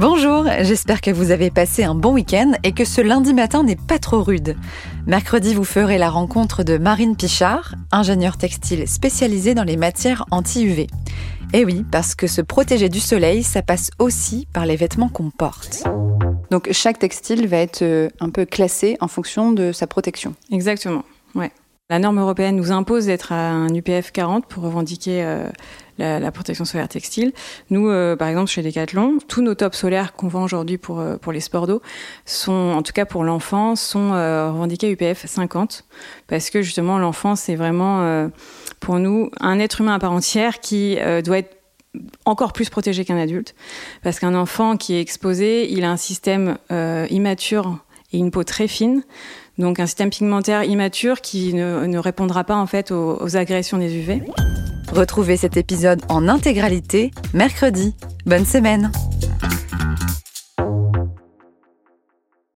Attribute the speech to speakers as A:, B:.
A: Bonjour, j'espère que vous avez passé un bon week-end et que ce lundi matin n'est pas trop rude. Mercredi, vous ferez la rencontre de Marine Pichard, ingénieure textile spécialisée dans les matières anti-UV. Et oui, parce que se protéger du soleil, ça passe aussi par les vêtements qu'on porte. Donc chaque textile va être euh, un peu classé en fonction de sa protection.
B: Exactement, ouais. La norme européenne nous impose d'être à un UPF 40 pour revendiquer euh, la, protection solaire textile. Nous, euh, par exemple, chez Decathlon, tous nos tops solaires qu'on vend aujourd'hui pour, euh, pour les sports d'eau sont, en tout cas pour l'enfant, sont euh, revendiqués UPF 50 parce que justement l'enfant, c'est vraiment euh, pour nous un être humain à part entière qui doit être encore plus protégé qu'un adulte parce qu'un enfant qui est exposé, il a un système immature et une peau très fine. Donc un système pigmentaire immature qui ne, ne répondra pas en fait aux, aux agressions des UV.
A: Retrouvez cet épisode en intégralité mercredi. Bonne semaine